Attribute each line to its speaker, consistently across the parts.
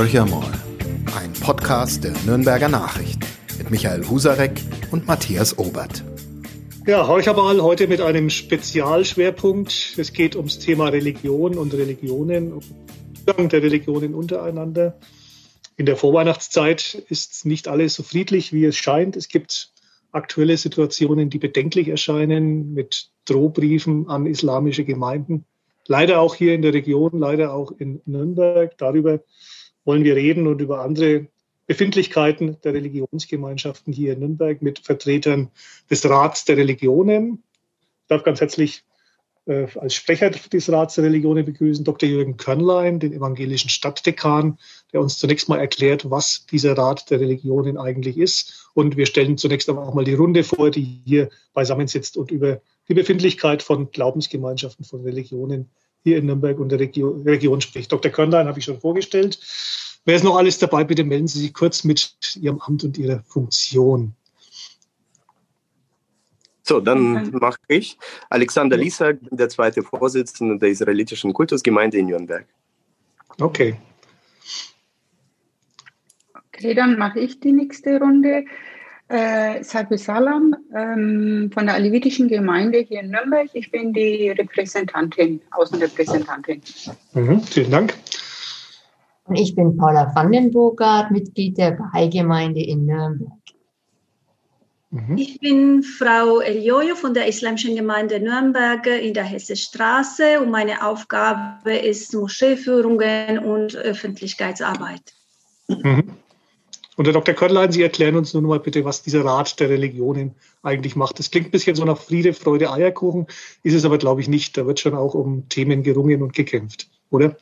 Speaker 1: Horcher mal, ein Podcast der Nürnberger Nachrichten mit Michael Husarek und Matthias Obert.
Speaker 2: Ja, Horcher mal heute mit einem Spezialschwerpunkt. Es geht ums Thema Religion und Religionen, um Umgang der Religionen untereinander. In der Vorweihnachtszeit ist nicht alles so friedlich, wie es scheint. Es gibt aktuelle Situationen, die bedenklich erscheinen, mit Drohbriefen an islamische Gemeinden. Leider auch hier in der Region, leider auch in Nürnberg. Darüber wollen wir reden und über andere Befindlichkeiten der Religionsgemeinschaften hier in Nürnberg mit Vertretern des Rats der Religionen. Ich darf ganz herzlich äh, als Sprecher des Rats der Religionen begrüßen Dr. Jürgen Körnlein, den evangelischen Stadtdekan, der uns zunächst mal erklärt, was dieser Rat der Religionen eigentlich ist. Und wir stellen zunächst aber auch mal die Runde vor, die hier beisammen sitzt und über die Befindlichkeit von Glaubensgemeinschaften, von Religionen hier in Nürnberg und der Region, Region spricht. Dr. Körnlein habe ich schon vorgestellt. Wer ist noch alles dabei? Bitte melden Sie sich kurz mit Ihrem Amt und Ihrer Funktion.
Speaker 3: So, dann mache ich. Alexander Lisak, der zweite Vorsitzende der israelitischen Kultusgemeinde in Nürnberg.
Speaker 2: Okay.
Speaker 4: Okay, dann mache ich die nächste Runde. Äh, Sabi Salam ähm, von der Alevitischen Gemeinde hier in Nürnberg. Ich bin die Repräsentantin, Außenrepräsentantin.
Speaker 2: Mhm, vielen Dank.
Speaker 5: Und ich bin Paula Vandenburgart, Mitglied der Bahai-Gemeinde in Nürnberg.
Speaker 6: Mhm. Ich bin Frau Eliojo von der Islamischen Gemeinde Nürnberg in der Hessestraße und meine Aufgabe ist Moscheeführungen und Öffentlichkeitsarbeit.
Speaker 2: Mhm. Und Herr Dr. Körlein, Sie erklären uns nun mal bitte, was dieser Rat der Religionen eigentlich macht. Das klingt ein bisschen so nach Friede, Freude, Eierkuchen, ist es aber, glaube ich, nicht. Da wird schon auch um Themen gerungen und gekämpft, oder?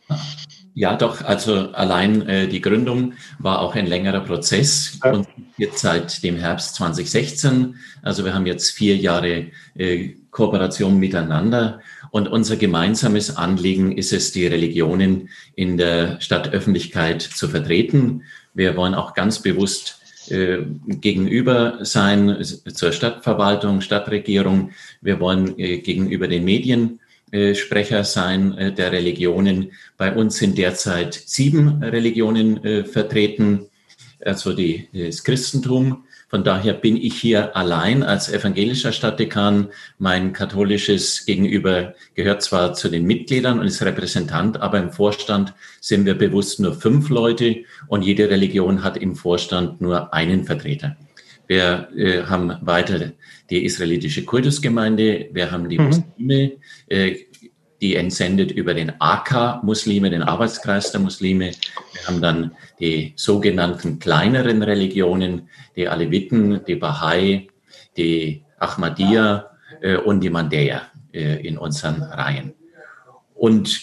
Speaker 7: Ja, doch. Also allein äh, die Gründung war auch ein längerer Prozess ja. und jetzt seit dem Herbst 2016. Also wir haben jetzt vier Jahre äh, Kooperation miteinander und unser gemeinsames Anliegen ist es, die Religionen in der Stadtöffentlichkeit zu vertreten. Wir wollen auch ganz bewusst äh, gegenüber sein zur Stadtverwaltung, Stadtregierung. Wir wollen äh, gegenüber den Medien äh, Sprecher sein der Religionen. Bei uns sind derzeit sieben Religionen vertreten, also die, das Christentum. Von daher bin ich hier allein als evangelischer Stadtdekan. Mein katholisches Gegenüber gehört zwar zu den Mitgliedern und ist Repräsentant, aber im Vorstand sind wir bewusst nur fünf Leute und jede Religion hat im Vorstand nur einen Vertreter. Wir äh, haben weiter die israelitische Kultusgemeinde, wir haben die mhm. Muslime, äh, die entsendet über den AK-Muslime, den Arbeitskreis der Muslime. Wir haben dann die sogenannten kleineren Religionen, die Aleviten, die Bahai, die Ahmadiyya äh, und die Mandäer äh, in unseren Reihen. Und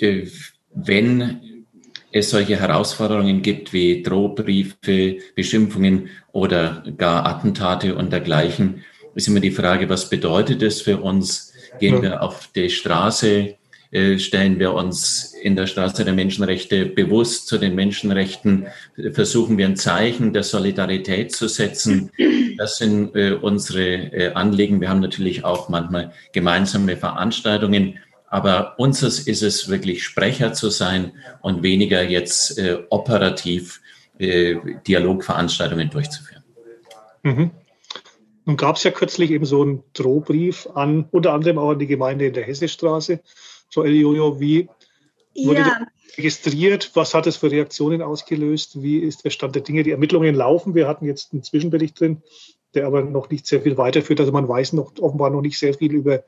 Speaker 7: äh, wenn es solche Herausforderungen gibt wie Drohbriefe, Beschimpfungen oder gar Attentate und dergleichen, ist immer die Frage, was bedeutet es für uns? Gehen wir auf die Straße? Äh, stellen wir uns in der Straße der Menschenrechte bewusst zu den Menschenrechten? Versuchen wir ein Zeichen der Solidarität zu setzen? Das sind äh, unsere äh, Anliegen. Wir haben natürlich auch manchmal gemeinsame Veranstaltungen. Aber unseres ist es wirklich Sprecher zu sein und weniger jetzt äh, operativ äh, Dialogveranstaltungen durchzuführen.
Speaker 2: Mhm. Nun gab es ja kürzlich eben so einen Drohbrief an, unter anderem auch an die Gemeinde in der Hessestraße. Frau Eliojo, wie wurde ja. registriert? Was hat es für Reaktionen ausgelöst? Wie ist der Stand der Dinge? Die Ermittlungen laufen. Wir hatten jetzt einen Zwischenbericht drin, der aber noch nicht sehr viel weiterführt. Also man weiß noch offenbar noch nicht sehr viel über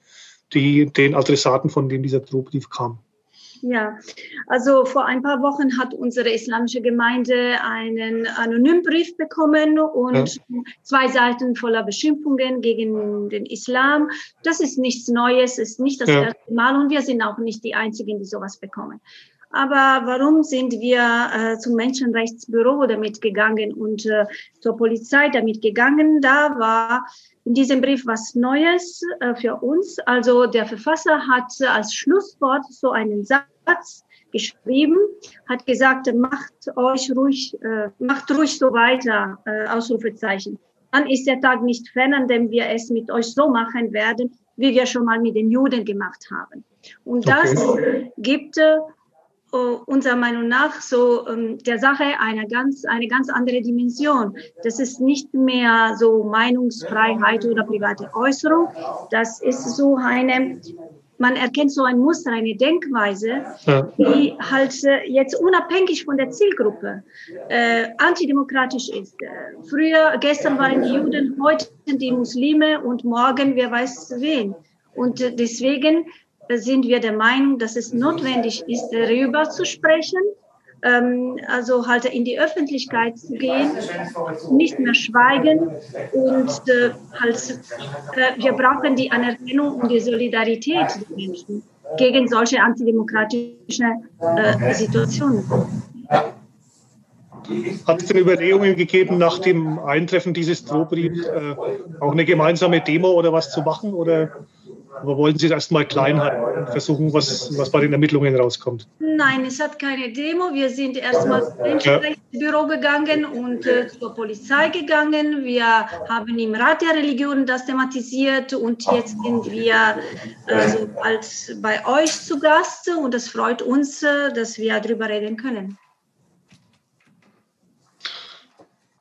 Speaker 2: die, den Adressaten, von dem dieser Drohbrief kam.
Speaker 6: Ja, also vor ein paar Wochen hat unsere islamische Gemeinde einen Anonymbrief bekommen und ja. zwei Seiten voller Beschimpfungen gegen den Islam. Das ist nichts Neues, ist nicht das ja. erste Mal und wir sind auch nicht die Einzigen, die sowas bekommen. Aber warum sind wir äh, zum Menschenrechtsbüro damit gegangen und äh, zur Polizei damit gegangen? Da war in diesem Brief was Neues äh, für uns. Also der Verfasser hat als Schlusswort so einen Satz geschrieben, hat gesagt, macht euch ruhig, äh, macht ruhig so weiter, äh, Ausrufezeichen. Dann ist der Tag nicht fern, an dem wir es mit euch so machen werden, wie wir schon mal mit den Juden gemacht haben. Und okay. das gibt unserer Meinung nach so ähm, der Sache eine ganz, eine ganz andere Dimension. Das ist nicht mehr so Meinungsfreiheit oder private Äußerung. Das ist so eine, man erkennt so ein Muster, eine Denkweise, ja. die halt äh, jetzt unabhängig von der Zielgruppe äh, antidemokratisch ist. Äh, früher, gestern waren die Juden, heute die Muslime und morgen wer weiß wen. Und äh, deswegen sind wir der Meinung, dass es notwendig ist, darüber zu sprechen, ähm, also halt in die Öffentlichkeit zu gehen, nicht mehr schweigen und äh, halt, äh, wir brauchen die Anerkennung und die Solidarität der Menschen gegen solche antidemokratische äh, Situationen.
Speaker 2: Hat es denn Überlegungen gegeben, nach dem Eintreffen dieses Drohbriefs auch eine gemeinsame Demo oder was zu machen? Oder aber wollten Sie es erstmal klein halten und versuchen, was, was bei den Ermittlungen rauskommt?
Speaker 6: Nein, es hat keine Demo. Wir sind erstmal ins Menschenrechtsbüro gegangen und äh, zur Polizei gegangen. Wir haben im Rat der Religion das thematisiert und jetzt sind wir also als bei euch zu Gast und es freut uns, äh, dass wir darüber reden können.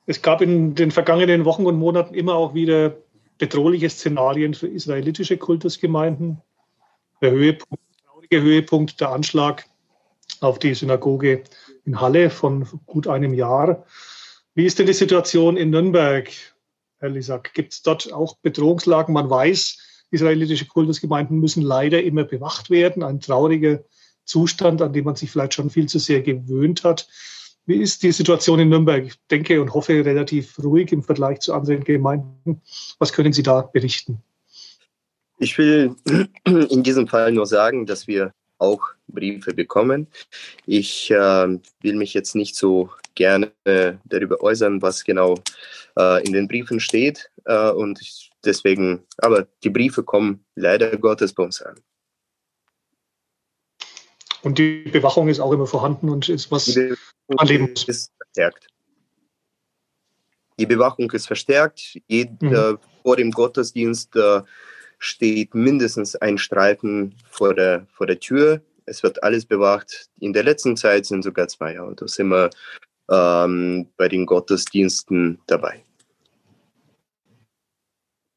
Speaker 2: Es gab in den vergangenen Wochen und Monaten immer auch wieder bedrohliche Szenarien für israelitische Kultusgemeinden. Der Höhepunkt, traurige Höhepunkt, der Anschlag auf die Synagoge in Halle von gut einem Jahr. Wie ist denn die Situation in Nürnberg, Herr Lisak? Gibt es dort auch Bedrohungslagen? Man weiß, israelitische Kultusgemeinden müssen leider immer bewacht werden. Ein trauriger Zustand, an dem man sich vielleicht schon viel zu sehr gewöhnt hat. Wie ist die Situation in Nürnberg? Ich denke und hoffe relativ ruhig im Vergleich zu anderen Gemeinden. Was können Sie da berichten?
Speaker 3: Ich will in diesem Fall nur sagen, dass wir auch Briefe bekommen. Ich äh, will mich jetzt nicht so gerne äh, darüber äußern, was genau äh, in den Briefen steht. Äh, und deswegen, aber die Briefe kommen leider Gottes bei uns an.
Speaker 2: Und die Bewachung ist auch immer vorhanden und ist was
Speaker 3: man leben muss. Ist verstärkt. Die Bewachung ist verstärkt. Jeder, mhm. Vor dem Gottesdienst äh, steht mindestens ein Streifen vor der, vor der Tür. Es wird alles bewacht. In der letzten Zeit sind sogar zwei Autos immer ähm, bei den Gottesdiensten dabei.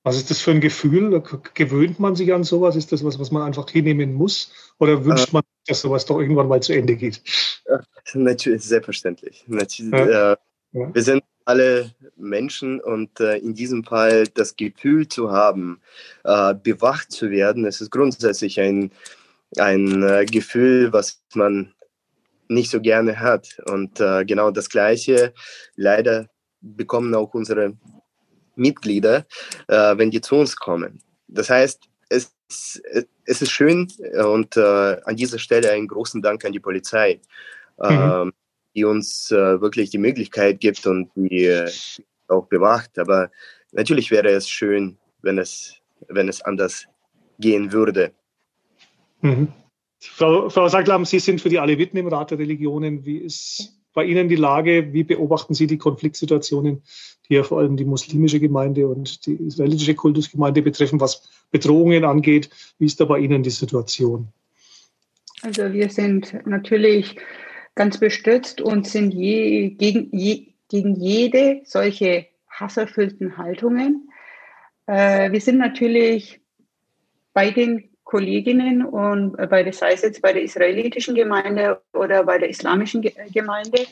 Speaker 2: Was ist das für ein Gefühl? Gewöhnt man sich an sowas? Ist das was, was man einfach hinnehmen muss? Oder wünscht äh, man, dass sowas doch irgendwann mal zu Ende geht?
Speaker 3: Natürlich, selbstverständlich. Natürlich, ja. Äh, ja. Wir sind alle Menschen und äh, in diesem Fall das Gefühl zu haben, äh, bewacht zu werden, es ist grundsätzlich ein, ein äh, Gefühl, was man nicht so gerne hat. Und äh, genau das Gleiche leider bekommen auch unsere Mitglieder, äh, wenn die zu uns kommen. Das heißt, es, es ist schön und äh, an dieser Stelle einen großen Dank an die Polizei, mhm. äh, die uns äh, wirklich die Möglichkeit gibt und die äh, auch bewacht. Aber natürlich wäre es schön, wenn es, wenn es anders gehen würde.
Speaker 2: Mhm. Frau, Frau Saglam, Sie sind für die Aleviten im Rat der Religionen. Wie ist bei Ihnen die Lage? Wie beobachten Sie die Konfliktsituationen, die ja vor allem die muslimische Gemeinde und die israelitische Kultusgemeinde betreffen, was Bedrohungen angeht? Wie ist da bei Ihnen die Situation?
Speaker 4: Also wir sind natürlich ganz bestürzt und sind je, gegen, je, gegen jede solche hasserfüllten Haltungen. Äh, wir sind natürlich bei den Kolleginnen und bei der, sei es jetzt bei der israelitischen Gemeinde oder bei der islamischen Gemeinde.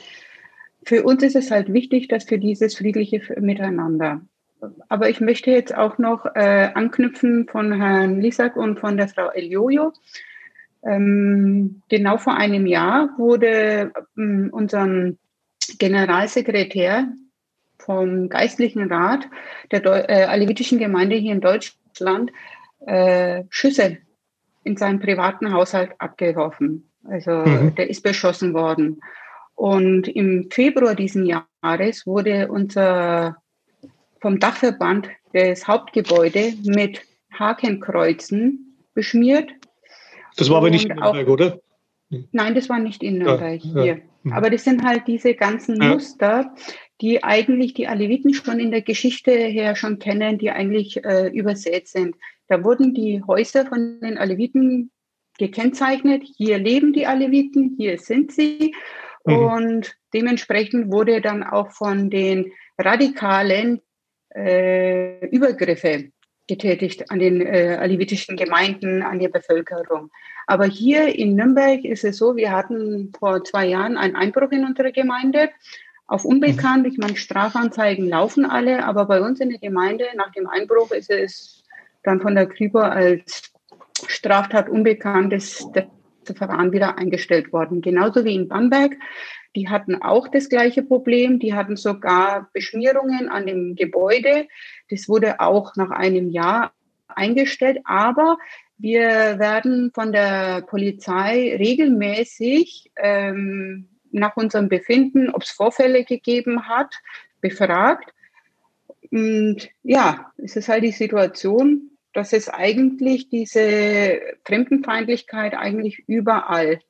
Speaker 4: Für uns ist es halt wichtig, dass für dieses friedliche Miteinander. Aber ich möchte jetzt auch noch äh, anknüpfen von Herrn Lisak und von der Frau Eliojo. Ähm, genau vor einem Jahr wurde ähm, unserem Generalsekretär vom Geistlichen Rat der Deu äh, alevitischen Gemeinde hier in Deutschland äh, Schüsse in seinem privaten Haushalt abgeworfen. Also mhm. der ist beschossen worden. Und im Februar diesen Jahres wurde unser vom Dachverband das Hauptgebäude mit Hakenkreuzen beschmiert.
Speaker 2: Das war aber nicht in Nürnberg, oder?
Speaker 4: Nein, das war nicht in Nürnberg ja, hier. Ja. Mhm. Aber das sind halt diese ganzen ja. Muster, die eigentlich die Aleviten schon in der Geschichte her schon kennen, die eigentlich äh, übersät sind. Da wurden die Häuser von den Aleviten gekennzeichnet. Hier leben die Aleviten, hier sind sie. Mhm. Und dementsprechend wurde dann auch von den radikalen äh, Übergriffe getätigt an den äh, alevitischen Gemeinden, an die Bevölkerung. Aber hier in Nürnberg ist es so, wir hatten vor zwei Jahren einen Einbruch in unsere Gemeinde auf unbekannt. Ich meine, Strafanzeigen laufen alle, aber bei uns in der Gemeinde nach dem Einbruch ist es dann von der Kripo als Straftat unbekanntes Verfahren wieder eingestellt worden. Genauso wie in Bamberg. Die hatten auch das gleiche Problem. Die hatten sogar Beschmierungen an dem Gebäude. Das wurde auch nach einem Jahr eingestellt. Aber wir werden von der Polizei regelmäßig ähm, nach unserem Befinden, ob es Vorfälle gegeben hat, befragt. Und ja, es ist halt die Situation, dass es eigentlich diese Fremdenfeindlichkeit eigentlich überall,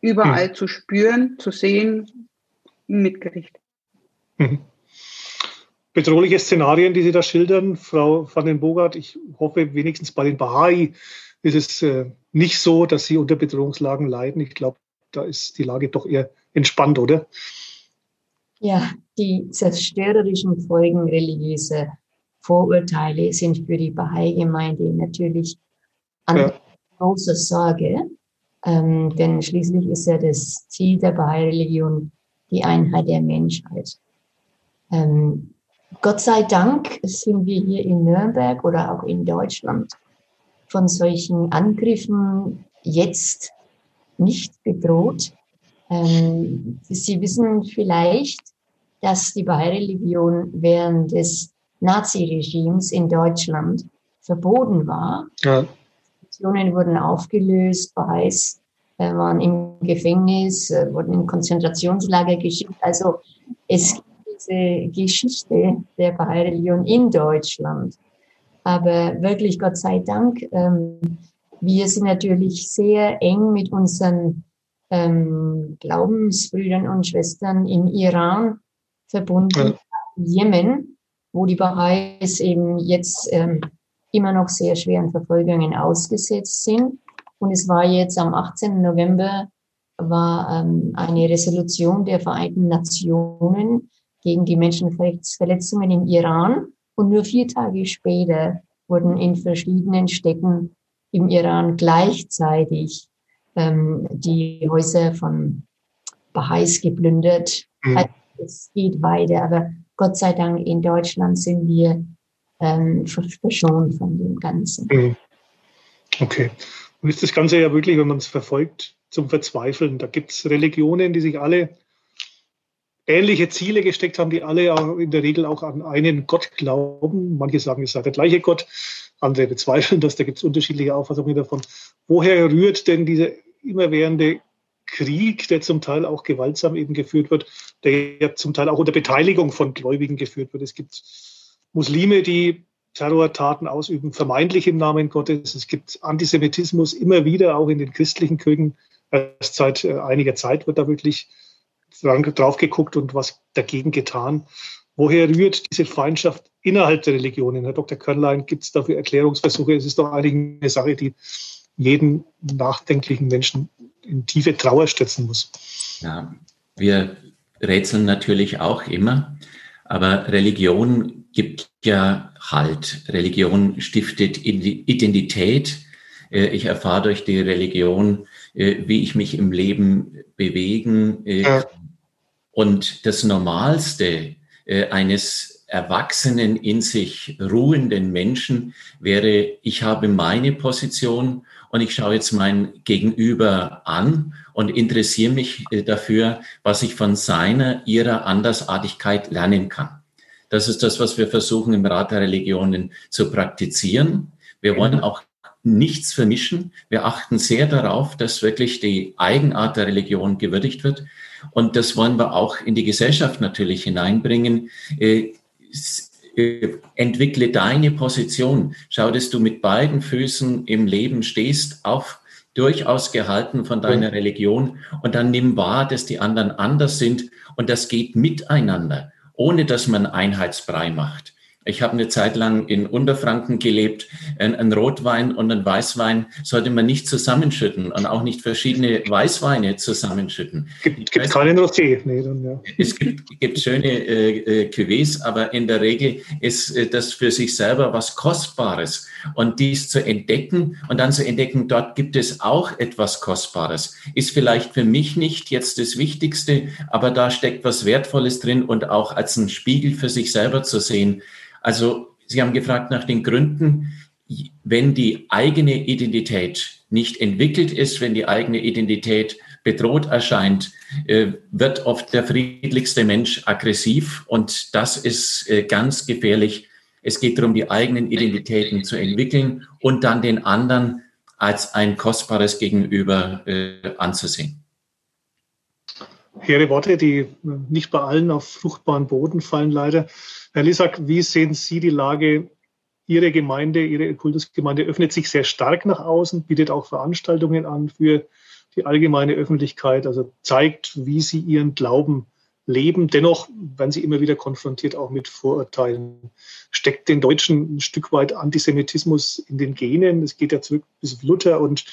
Speaker 4: überall mhm. zu spüren, zu sehen, mitgerichtet. Mhm.
Speaker 2: Bedrohliche Szenarien, die Sie da schildern, Frau van den Bogart, ich hoffe wenigstens bei den Bahai ist es äh, nicht so, dass sie unter Bedrohungslagen leiden. Ich glaube, da ist die Lage doch eher entspannt, oder?
Speaker 5: Ja, die zerstörerischen Folgen religiöser Vorurteile sind für die Bahai-Gemeinde natürlich eine ja. große Sorge, ähm, denn schließlich ist ja das Ziel der Bahai-Religion die Einheit der Menschheit. Ähm, Gott sei Dank sind wir hier in Nürnberg oder auch in Deutschland von solchen Angriffen jetzt nicht bedroht. Ähm, Sie wissen vielleicht, dass die Bahai-Religion während des Naziregimes in Deutschland verboten war. Ja. Institutionen wurden aufgelöst, Bahais äh, waren im Gefängnis, äh, wurden in Konzentrationslager geschickt. Also es gibt diese Geschichte der Bahai-Religion in Deutschland. Aber wirklich, Gott sei Dank, ähm, wir sind natürlich sehr eng mit unseren ähm, Glaubensbrüdern und Schwestern im Iran verbunden, ja. Jemen, wo die Baha'is eben jetzt ähm, immer noch sehr schweren Verfolgungen ausgesetzt sind. Und es war jetzt am 18. November war ähm, eine Resolution der Vereinten Nationen gegen die Menschenrechtsverletzungen im Iran. Und nur vier Tage später wurden in verschiedenen Städten im Iran gleichzeitig ähm, die Häuser von Baha'is geplündert. Mhm. Also, es geht weiter, aber Gott sei Dank in Deutschland sind wir ähm, verschont von dem Ganzen. Mhm.
Speaker 2: Okay. Und ist das Ganze ja wirklich, wenn man es verfolgt, zum Verzweifeln. Da gibt es Religionen, die sich alle ähnliche Ziele gesteckt haben, die alle in der Regel auch an einen Gott glauben. Manche sagen, es sei der gleiche Gott, andere bezweifeln das, da gibt es unterschiedliche Auffassungen davon. Woher rührt denn dieser immerwährende Krieg, der zum Teil auch gewaltsam eben geführt wird, der ja zum Teil auch unter Beteiligung von Gläubigen geführt wird? Es gibt Muslime, die Terrortaten ausüben, vermeintlich im Namen Gottes. Es gibt Antisemitismus immer wieder, auch in den christlichen Kirchen. Erst seit äh, einiger Zeit wird da wirklich drauf geguckt und was dagegen getan. Woher rührt diese Feindschaft innerhalb der Religionen? Herr Dr. Körnlein, gibt es dafür Erklärungsversuche? Es ist doch eigentlich eine Sache, die jeden nachdenklichen Menschen in tiefe Trauer stürzen muss.
Speaker 7: Ja, wir rätseln natürlich auch immer, aber Religion gibt ja Halt. Religion stiftet Identität. Äh, ich erfahre durch die Religion, äh, wie ich mich im Leben bewegen äh, ja. Und das Normalste eines erwachsenen, in sich ruhenden Menschen wäre, ich habe meine Position und ich schaue jetzt mein Gegenüber an und interessiere mich äh, dafür, was ich von seiner, ihrer Andersartigkeit lernen kann. Das ist das, was wir versuchen im Rat der Religionen zu praktizieren. Wir wollen auch nichts vermischen. Wir achten sehr darauf, dass wirklich die Eigenart der Religion gewürdigt wird. Und das wollen wir auch in die Gesellschaft natürlich hineinbringen. Entwickle deine Position. Schau, dass du mit beiden Füßen im Leben stehst, auf durchaus gehalten von deiner Religion. Und dann nimm wahr, dass die anderen anders sind. Und das geht miteinander, ohne dass man Einheitsbrei macht. Ich habe eine Zeit lang in Unterfranken gelebt. Ein, ein, Rotwein und ein Weißwein sollte man nicht zusammenschütten und auch nicht verschiedene Weißweine zusammenschütten.
Speaker 2: Gibt, gibt keinen Rosé. Nee, dann, ja.
Speaker 7: Es gibt, gibt schöne äh, äh, Cuvées, aber in der Regel ist äh, das für sich selber was Kostbares. Und dies zu entdecken und dann zu entdecken, dort gibt es auch etwas Kostbares, ist vielleicht für mich nicht jetzt das Wichtigste, aber da steckt was Wertvolles drin und auch als ein Spiegel für sich selber zu sehen, also Sie haben gefragt nach den Gründen. Wenn die eigene Identität nicht entwickelt ist, wenn die eigene Identität bedroht erscheint, äh, wird oft der friedlichste Mensch aggressiv und das ist äh, ganz gefährlich. Es geht darum, die eigenen Identitäten zu entwickeln und dann den anderen als ein kostbares Gegenüber äh, anzusehen.
Speaker 2: Hehre Worte, die nicht bei allen auf fruchtbaren Boden fallen, leider. Herr Lisak, wie sehen Sie die Lage? Ihre Gemeinde, Ihre Kultusgemeinde öffnet sich sehr stark nach außen, bietet auch Veranstaltungen an für die allgemeine Öffentlichkeit, also zeigt, wie sie ihren Glauben leben. Dennoch werden sie immer wieder konfrontiert auch mit Vorurteilen. Steckt den Deutschen ein Stück weit Antisemitismus in den Genen? Es geht ja zurück bis Luther und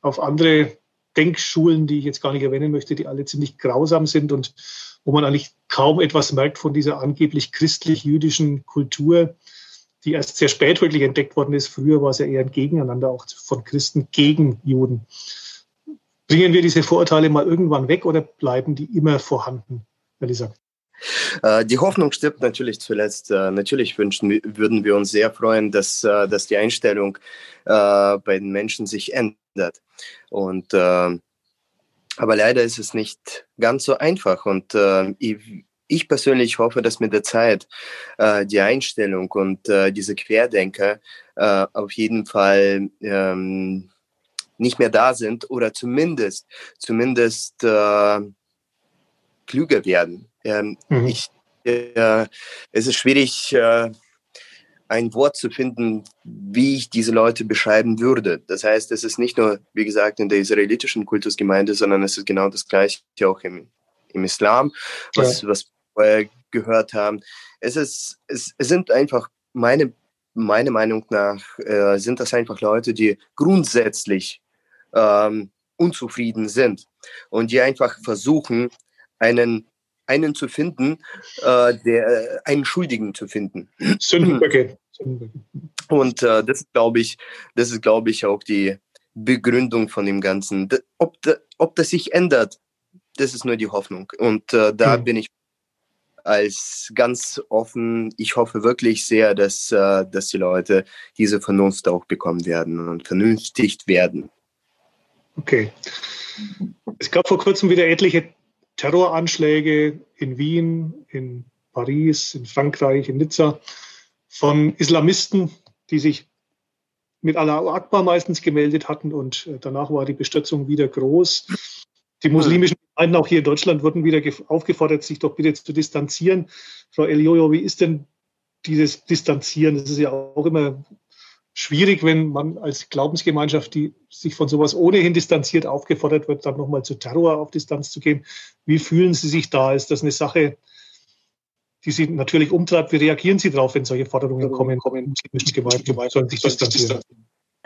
Speaker 2: auf andere Denkschulen, die ich jetzt gar nicht erwähnen möchte, die alle ziemlich grausam sind und wo man eigentlich kaum etwas merkt von dieser angeblich christlich-jüdischen Kultur, die erst sehr spät wirklich entdeckt worden ist. Früher war es ja eher ein Gegeneinander auch von Christen gegen Juden. Bringen wir diese Vorurteile mal irgendwann weg oder bleiben die immer vorhanden, Herr Lisa?
Speaker 3: Äh, die Hoffnung stirbt natürlich zuletzt. Äh, natürlich wünschen, würden wir uns sehr freuen, dass, äh, dass die Einstellung bei den Menschen sich ändert. Und aber leider ist es nicht ganz so einfach. Und äh, ich, ich, persönlich hoffe, dass mit der Zeit äh, die Einstellung und äh, diese Querdenker äh, auf jeden Fall ähm, nicht mehr da sind oder zumindest, zumindest äh, klüger werden. Ähm, mhm. ich, äh, es ist schwierig, ein Wort zu finden, wie ich diese Leute beschreiben würde. Das heißt, es ist nicht nur, wie gesagt, in der israelitischen Kultusgemeinde, sondern es ist genau das Gleiche auch im, im Islam, was, ja. was wir gehört haben. Es, ist, es, es sind einfach meine, meine Meinung nach, äh, sind das einfach Leute, die grundsätzlich ähm, unzufrieden sind und die einfach versuchen, einen einen zu finden, äh, der, einen Schuldigen zu finden. Sündenböcke. Und äh, das glaube ich, das ist, glaube ich, auch die Begründung von dem Ganzen. Ob, ob das sich ändert, das ist nur die Hoffnung. Und äh, da mhm. bin ich als ganz offen. Ich hoffe wirklich sehr, dass, äh, dass die Leute diese Vernunft auch bekommen werden und vernünftigt werden.
Speaker 2: Okay. Es gab vor kurzem wieder etliche Terroranschläge in Wien, in Paris, in Frankreich, in Nizza von Islamisten, die sich mit Allah Akbar meistens gemeldet hatten und äh, danach war die Bestürzung wieder groß. Die muslimischen Gemeinden auch hier in Deutschland wurden wieder aufgefordert, sich doch bitte zu distanzieren. Frau Eliojo, wie ist denn dieses Distanzieren? Das ist ja auch immer schwierig, wenn man als Glaubensgemeinschaft, die sich von sowas ohnehin distanziert, aufgefordert wird, dann nochmal zu Terror auf Distanz zu gehen. Wie fühlen Sie sich da? Ist das eine Sache, die Sie natürlich umtreibt? Wie reagieren Sie darauf, wenn solche Forderungen kommen? kommen Gemeinden sollen sich distanzieren?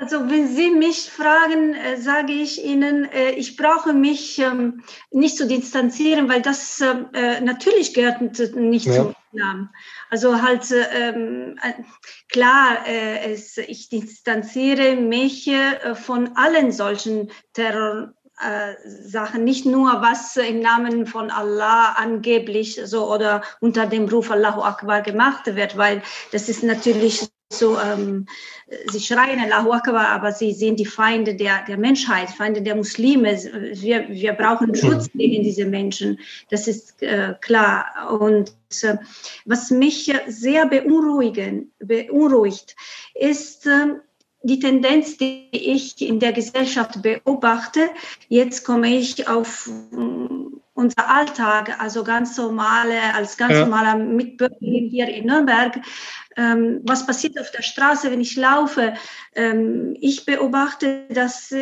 Speaker 6: Also wenn Sie mich fragen, äh, sage ich Ihnen, äh, ich brauche mich ähm, nicht zu distanzieren, weil das äh, natürlich gehört nicht ja. zum Islam. Also halt ähm, klar, es, ich distanziere mich von allen solchen Terror. Sachen, nicht nur was im Namen von Allah angeblich so oder unter dem Ruf Allahu Akbar gemacht wird, weil das ist natürlich so, ähm, sie schreien Allahu Akbar, aber sie sind die Feinde der, der Menschheit, Feinde der Muslime. Wir, wir brauchen Schutz gegen diese Menschen, das ist äh, klar. Und äh, was mich sehr beunruhigen, beunruhigt, ist äh, die Tendenz, die ich in der Gesellschaft beobachte. Jetzt komme ich auf unser Alltag, also ganz normale, als ganz ja. normaler Mitbürgerin hier in Nürnberg, ähm, was passiert auf der Straße, wenn ich laufe? Ähm, ich beobachte, dass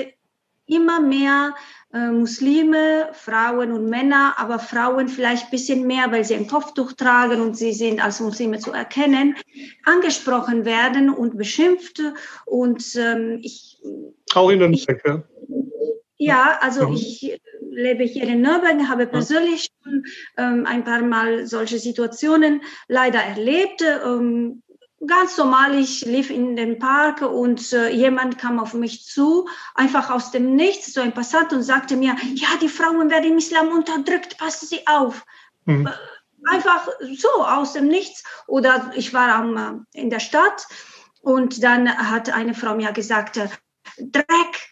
Speaker 6: immer mehr äh, Muslime, Frauen und Männer, aber Frauen vielleicht ein bisschen mehr, weil sie ein Kopftuch tragen und sie sind als Muslime zu erkennen, angesprochen werden und beschimpft. Und ähm, ich.
Speaker 2: Auch in Nürnberg,
Speaker 6: ja. Ja, also mhm. ich lebe hier in Nürnberg, habe persönlich schon ähm, ein paar Mal solche Situationen leider erlebt. Ähm, ganz normal, ich lief in den Park und äh, jemand kam auf mich zu, einfach aus dem Nichts, so ein Passant und sagte mir, ja, die Frauen werden im Islam unterdrückt, passen Sie auf. Mhm. Äh, einfach so aus dem Nichts. Oder ich war am, äh, in der Stadt und dann hat eine Frau mir gesagt, äh, Dreck,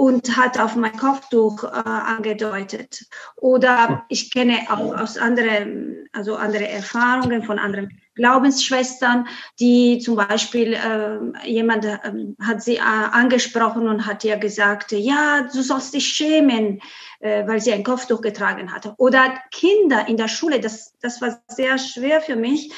Speaker 6: und hat auf mein Kopftuch äh, angedeutet. Oder ich kenne auch aus anderen, also andere Erfahrungen von anderen Glaubensschwestern, die zum Beispiel äh, jemand äh, hat sie äh, angesprochen und hat ihr gesagt, ja, du sollst dich schämen, äh, weil sie ein Kopftuch getragen hatte. Oder Kinder in der Schule, das, das war sehr schwer für mich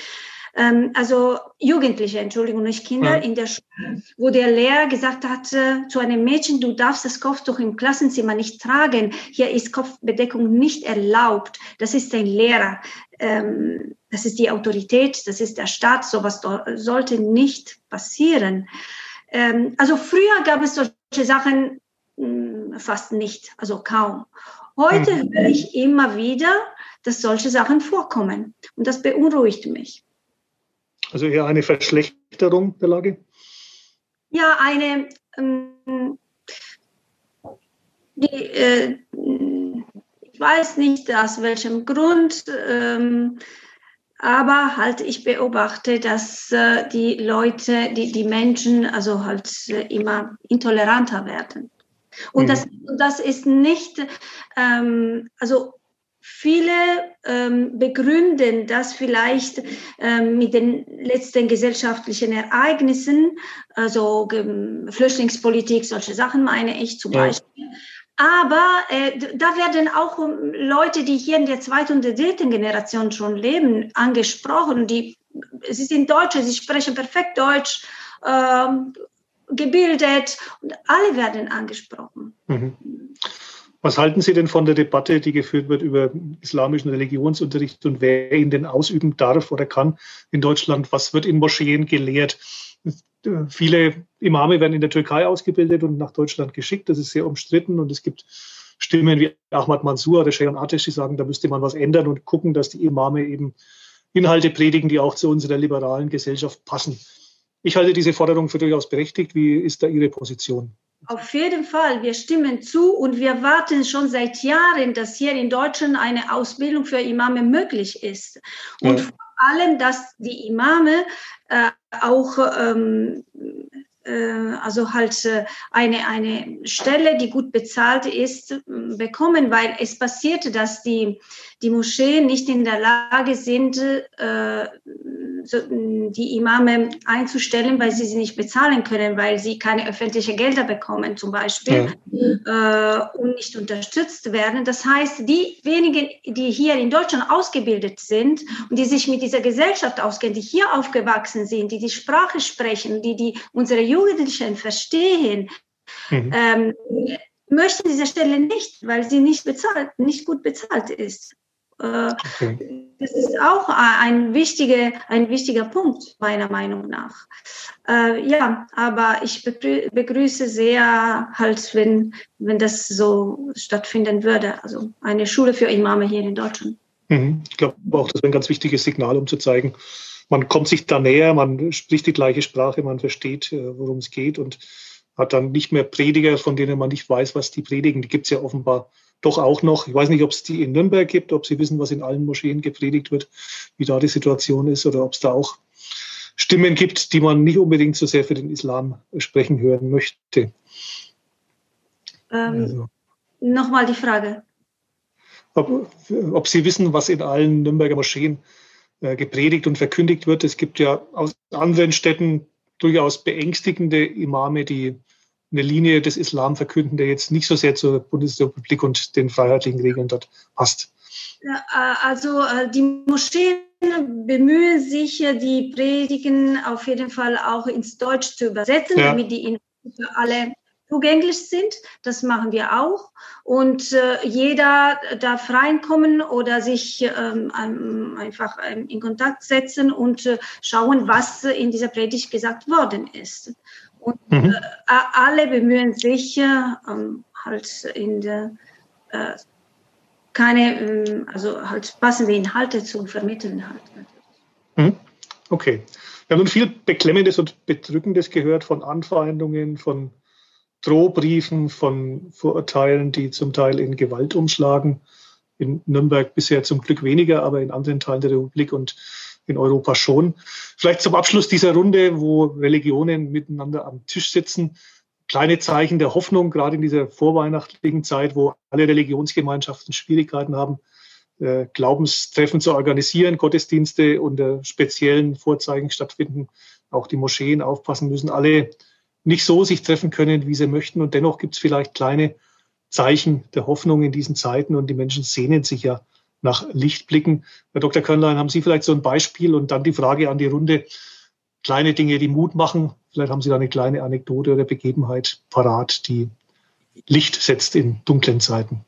Speaker 6: ähm, also Jugendliche, Entschuldigung, nicht Kinder, ja. in der Schule, wo der Lehrer gesagt hat äh, zu einem Mädchen, du darfst das Kopftuch im Klassenzimmer nicht tragen, hier ist Kopfbedeckung nicht erlaubt, das ist ein Lehrer, ähm, das ist die Autorität, das ist der Staat, sowas sollte nicht passieren. Ähm, also früher gab es solche Sachen mh, hm, fast nicht, also kaum. Heute mhm. höre ich immer wieder, dass solche Sachen vorkommen. Und das beunruhigt mich.
Speaker 2: Also eher eine Verschlechterung der Lage?
Speaker 6: Ja, eine, ähm, die, äh, ich weiß nicht aus welchem Grund, ähm, aber halt ich beobachte, dass äh, die Leute, die, die Menschen also halt äh, immer intoleranter werden. Und mhm. das, das ist nicht, ähm, also Viele ähm, begründen das vielleicht ähm, mit den letzten gesellschaftlichen Ereignissen, also ähm, Flüchtlingspolitik, solche Sachen meine ich zum ja. Beispiel. Aber äh, da werden auch Leute, die hier in der zweiten und der dritten Generation schon leben, angesprochen. Die, sie sind Deutsche, sie sprechen perfekt Deutsch, äh, gebildet und alle werden angesprochen. Mhm.
Speaker 2: Was halten Sie denn von der Debatte, die geführt wird über islamischen Religionsunterricht und wer ihn denn ausüben darf oder kann in Deutschland? Was wird in Moscheen gelehrt? Viele Imame werden in der Türkei ausgebildet und nach Deutschland geschickt. Das ist sehr umstritten und es gibt Stimmen wie Ahmad Mansour oder Sheikh Atesh, die sagen, da müsste man was ändern und gucken, dass die Imame eben Inhalte predigen, die auch zu unserer liberalen Gesellschaft passen. Ich halte diese Forderung für durchaus berechtigt. Wie ist da Ihre Position?
Speaker 6: Auf jeden Fall, wir stimmen zu und wir warten schon seit Jahren, dass hier in Deutschland eine Ausbildung für Imame möglich ist. Und ja. vor allem, dass die Imame äh, auch ähm, äh, also halt äh, eine, eine Stelle, die gut bezahlt ist, bekommen, weil es passierte, dass die, die Moscheen nicht in der Lage sind, äh, die Imame einzustellen, weil sie sie nicht bezahlen können, weil sie keine öffentlichen Gelder bekommen zum Beispiel ja. und nicht unterstützt werden. Das heißt, die wenigen, die hier in Deutschland ausgebildet sind und die sich mit dieser Gesellschaft auskennen, die hier aufgewachsen sind, die die Sprache sprechen, die, die unsere Jugendlichen verstehen, mhm. ähm, möchten diese Stelle nicht, weil sie nicht bezahlt, nicht gut bezahlt ist. Äh, okay. Das ist auch ein wichtiger, ein wichtiger Punkt meiner Meinung nach. Äh, ja, aber ich begrüße sehr halt, wenn, wenn das so stattfinden würde. Also eine Schule für Imame hier in Deutschland.
Speaker 2: Mhm. Ich glaube auch, das wäre ein ganz wichtiges Signal, um zu zeigen, man kommt sich da näher, man spricht die gleiche Sprache, man versteht, äh, worum es geht und hat dann nicht mehr Prediger, von denen man nicht weiß, was die predigen. Die gibt es ja offenbar doch auch noch. Ich weiß nicht, ob es die in Nürnberg gibt, ob Sie wissen, was in allen Moscheen gepredigt wird, wie da die Situation ist oder ob es da auch Stimmen gibt, die man nicht unbedingt so sehr für den Islam sprechen hören möchte.
Speaker 6: Ähm, also. Nochmal die Frage.
Speaker 2: Ob, ob Sie wissen, was in allen Nürnberger Moscheen äh, gepredigt und verkündigt wird. Es gibt ja aus anderen Städten durchaus beängstigende Imame, die eine Linie des Islam verkünden, der jetzt nicht so sehr zur Bundesrepublik und den freiheitlichen Regeln dort passt.
Speaker 6: Äh, also äh, die Moscheen bemühen sich, die Predigen auf jeden Fall auch ins Deutsch zu übersetzen, ja. damit die für alle zugänglich sind. Das machen wir auch. Und äh, jeder darf reinkommen oder sich ähm, einfach ähm, in Kontakt setzen und äh, schauen, was in dieser Predigt gesagt worden ist. Und mhm. äh, alle bemühen sich äh, ähm, halt in der äh, keine, ähm, also halt passende Inhalte zu vermitteln halt.
Speaker 2: Mhm. Okay. Wir haben nun viel Beklemmendes und Bedrückendes gehört von Anfeindungen, von Drohbriefen, von Vorurteilen, die zum Teil in Gewalt umschlagen. In Nürnberg bisher zum Glück weniger, aber in anderen Teilen der Republik und in Europa schon. Vielleicht zum Abschluss dieser Runde, wo Religionen miteinander am Tisch sitzen, kleine Zeichen der Hoffnung, gerade in dieser vorweihnachtlichen Zeit, wo alle Religionsgemeinschaften Schwierigkeiten haben, äh, Glaubenstreffen zu organisieren, Gottesdienste unter speziellen Vorzeichen stattfinden, auch die Moscheen aufpassen müssen, alle nicht so sich treffen können, wie sie möchten. Und dennoch gibt es vielleicht kleine Zeichen der Hoffnung in diesen Zeiten und die Menschen sehnen sich ja nach Lichtblicken. Herr Dr. Körnlein, haben Sie vielleicht so ein Beispiel und dann die Frage an die Runde, kleine Dinge, die Mut machen. Vielleicht haben Sie da eine kleine Anekdote oder Begebenheit parat, die Licht setzt in dunklen Zeiten.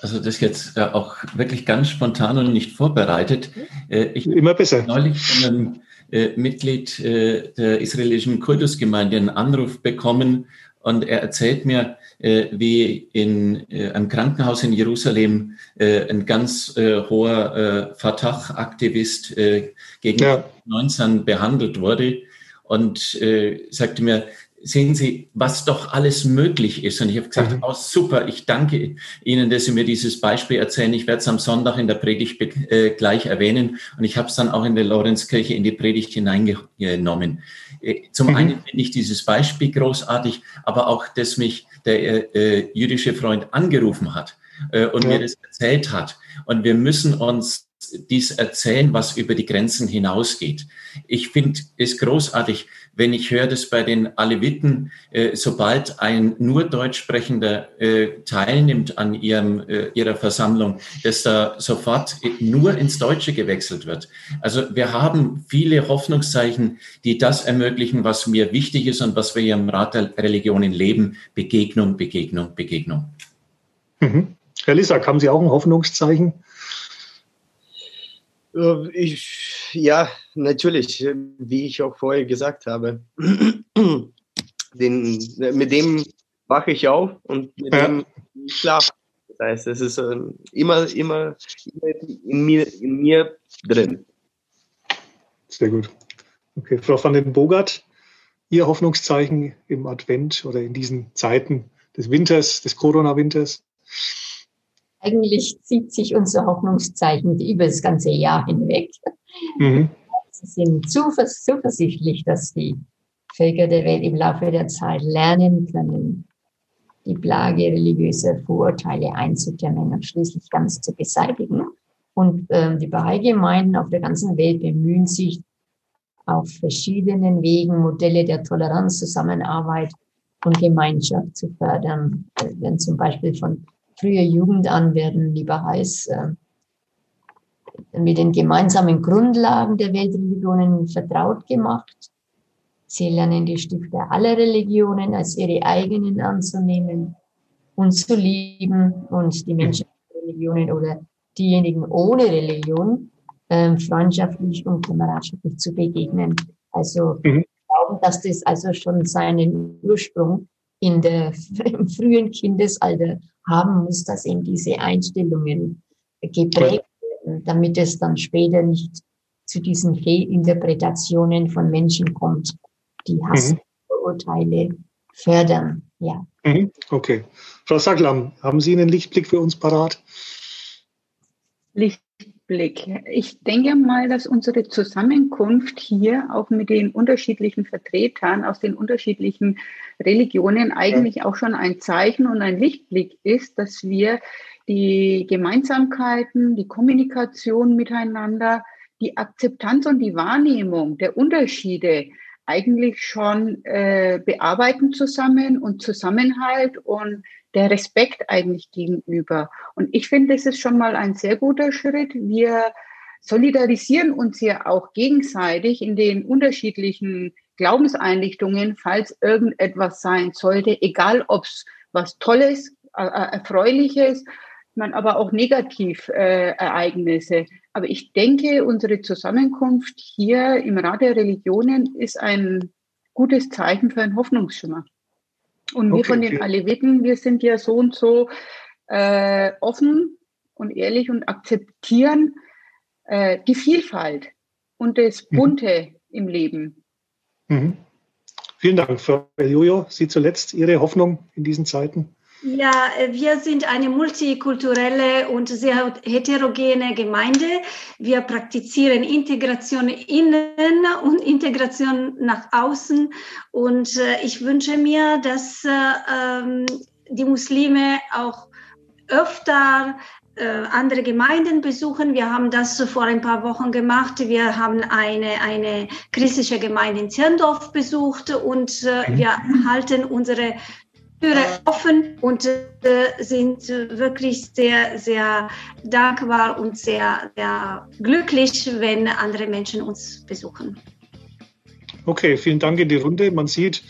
Speaker 7: Also das jetzt äh, auch wirklich ganz spontan und nicht vorbereitet.
Speaker 2: Äh, ich Immer besser.
Speaker 7: Neulich von einem äh, Mitglied der israelischen Kultusgemeinde einen Anruf bekommen und er erzählt mir, wie in einem Krankenhaus in Jerusalem ein ganz hoher Fatah-Aktivist gegen ja. 19 behandelt wurde und sagte mir, sehen Sie, was doch alles möglich ist. Und ich habe gesagt, mhm. oh super, ich danke Ihnen, dass Sie mir dieses Beispiel erzählen. Ich werde es am Sonntag in der Predigt äh, gleich erwähnen. Und ich habe es dann auch in der Lorenzkirche in die Predigt hineingenommen. Äh, zum mhm. einen finde ich dieses Beispiel großartig, aber auch, dass mich der äh, jüdische Freund angerufen hat äh, und ja. mir das erzählt hat. Und wir müssen uns dies erzählen, was über die Grenzen hinausgeht. Ich finde es großartig, wenn ich höre, dass bei den Aleviten, äh, sobald ein nur Deutsch sprechender äh, teilnimmt an ihrem, äh, ihrer Versammlung, dass da sofort nur ins Deutsche gewechselt wird. Also wir haben viele Hoffnungszeichen, die das ermöglichen, was mir wichtig ist und was wir hier im Rat der Religionen leben. Begegnung, Begegnung, Begegnung.
Speaker 2: Mhm. Herr Lissack, haben Sie auch ein Hoffnungszeichen?
Speaker 3: Äh, ich, ja, natürlich, wie ich auch vorher gesagt habe. Den, mit dem wache ich auf und mit ja. dem schlafe. Das heißt, es ist äh, immer, immer, immer in, mir, in mir drin.
Speaker 2: Sehr gut. Okay, Frau van den Bogart, Ihr Hoffnungszeichen im Advent oder in diesen Zeiten des Winters, des Corona-Winters?
Speaker 5: Eigentlich zieht sich unser Hoffnungszeichen über das ganze Jahr hinweg. Mhm. Sie sind zuvers zuversichtlich, dass die Völker der Welt im Laufe der Zeit lernen können, die Plage religiöser Vorurteile einzudämmen und schließlich ganz zu beseitigen. Und äh, die Bahai-Gemeinden auf der ganzen Welt bemühen sich auf verschiedenen Wegen Modelle der Toleranz, Zusammenarbeit und Gemeinschaft zu fördern. Wenn zum Beispiel von früher Jugend an werden lieber heiß mit den gemeinsamen Grundlagen der Weltreligionen vertraut gemacht. Sie lernen die Stifter aller Religionen als ihre eigenen anzunehmen und zu lieben und die Menschen Religionen oder diejenigen ohne Religion äh, freundschaftlich und kameradschaftlich zu begegnen. Also mhm. glauben, dass das also schon seinen Ursprung in der, im frühen Kindesalter haben muss, dass eben diese Einstellungen geprägt werden, damit es dann später nicht zu diesen Fehlinterpretationen von Menschen kommt, die Hassvorurteile mhm. fördern. Ja.
Speaker 2: Mhm. Okay. Frau Sacklam, haben Sie einen Lichtblick für uns parat?
Speaker 4: Licht Blick. Ich denke mal, dass unsere Zusammenkunft hier auch mit den unterschiedlichen Vertretern aus den unterschiedlichen Religionen eigentlich auch schon ein Zeichen und ein Lichtblick ist, dass wir die Gemeinsamkeiten, die Kommunikation miteinander, die Akzeptanz und die Wahrnehmung der Unterschiede eigentlich schon äh, bearbeiten zusammen und Zusammenhalt und der Respekt eigentlich gegenüber. Und ich finde, das ist schon mal ein sehr guter Schritt. Wir solidarisieren uns ja auch gegenseitig in den unterschiedlichen Glaubenseinrichtungen, falls irgendetwas sein sollte, egal ob es was Tolles, äh, äh Erfreuliches, man aber auch Negativereignisse. Äh, aber ich denke, unsere Zusammenkunft hier im Rat der Religionen ist ein gutes Zeichen für einen Hoffnungsschimmer. Und wir von den Aleviten, wir sind ja so und so äh, offen und ehrlich und akzeptieren äh, die Vielfalt und das mhm. Bunte mhm. im Leben.
Speaker 2: Mhm. Vielen Dank, Frau Jojo. Sie zuletzt, Ihre Hoffnung in diesen Zeiten?
Speaker 6: Ja, wir sind eine multikulturelle und sehr heterogene Gemeinde. Wir praktizieren Integration innen und Integration nach außen. Und äh, ich wünsche mir, dass äh, ähm, die Muslime auch öfter äh, andere Gemeinden besuchen. Wir haben das vor ein paar Wochen gemacht. Wir haben eine, eine christliche Gemeinde in Zirndorf besucht und mhm. wir halten unsere Türe offen und äh, sind wirklich sehr, sehr dankbar und sehr, sehr glücklich, wenn andere Menschen uns besuchen.
Speaker 2: Okay, vielen Dank in die Runde. Man sieht,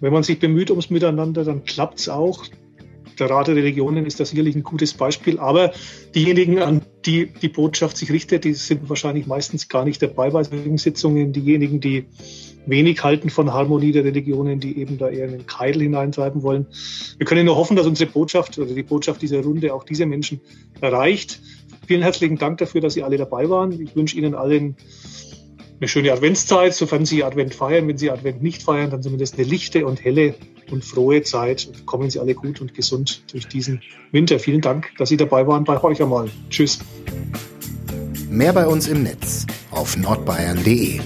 Speaker 2: wenn man sich bemüht ums Miteinander, dann klappt es auch der Rat der Religionen ist da sicherlich ein gutes Beispiel. Aber diejenigen, an die die Botschaft sich richtet, die sind wahrscheinlich meistens gar nicht dabei bei solchen Sitzungen. Diejenigen, die wenig halten von Harmonie der Religionen, die eben da eher einen Keil hineintreiben wollen. Wir können nur hoffen, dass unsere Botschaft oder die Botschaft dieser Runde auch diese Menschen erreicht. Vielen herzlichen Dank dafür, dass Sie alle dabei waren. Ich wünsche Ihnen allen eine schöne Adventszeit, sofern Sie Advent feiern. Wenn Sie Advent nicht feiern, dann zumindest eine lichte und helle und frohe Zeit. Kommen Sie alle gut und gesund durch diesen Winter. Vielen Dank, dass Sie dabei waren bei euch einmal. Tschüss.
Speaker 1: Mehr bei uns im Netz auf nordbayern.de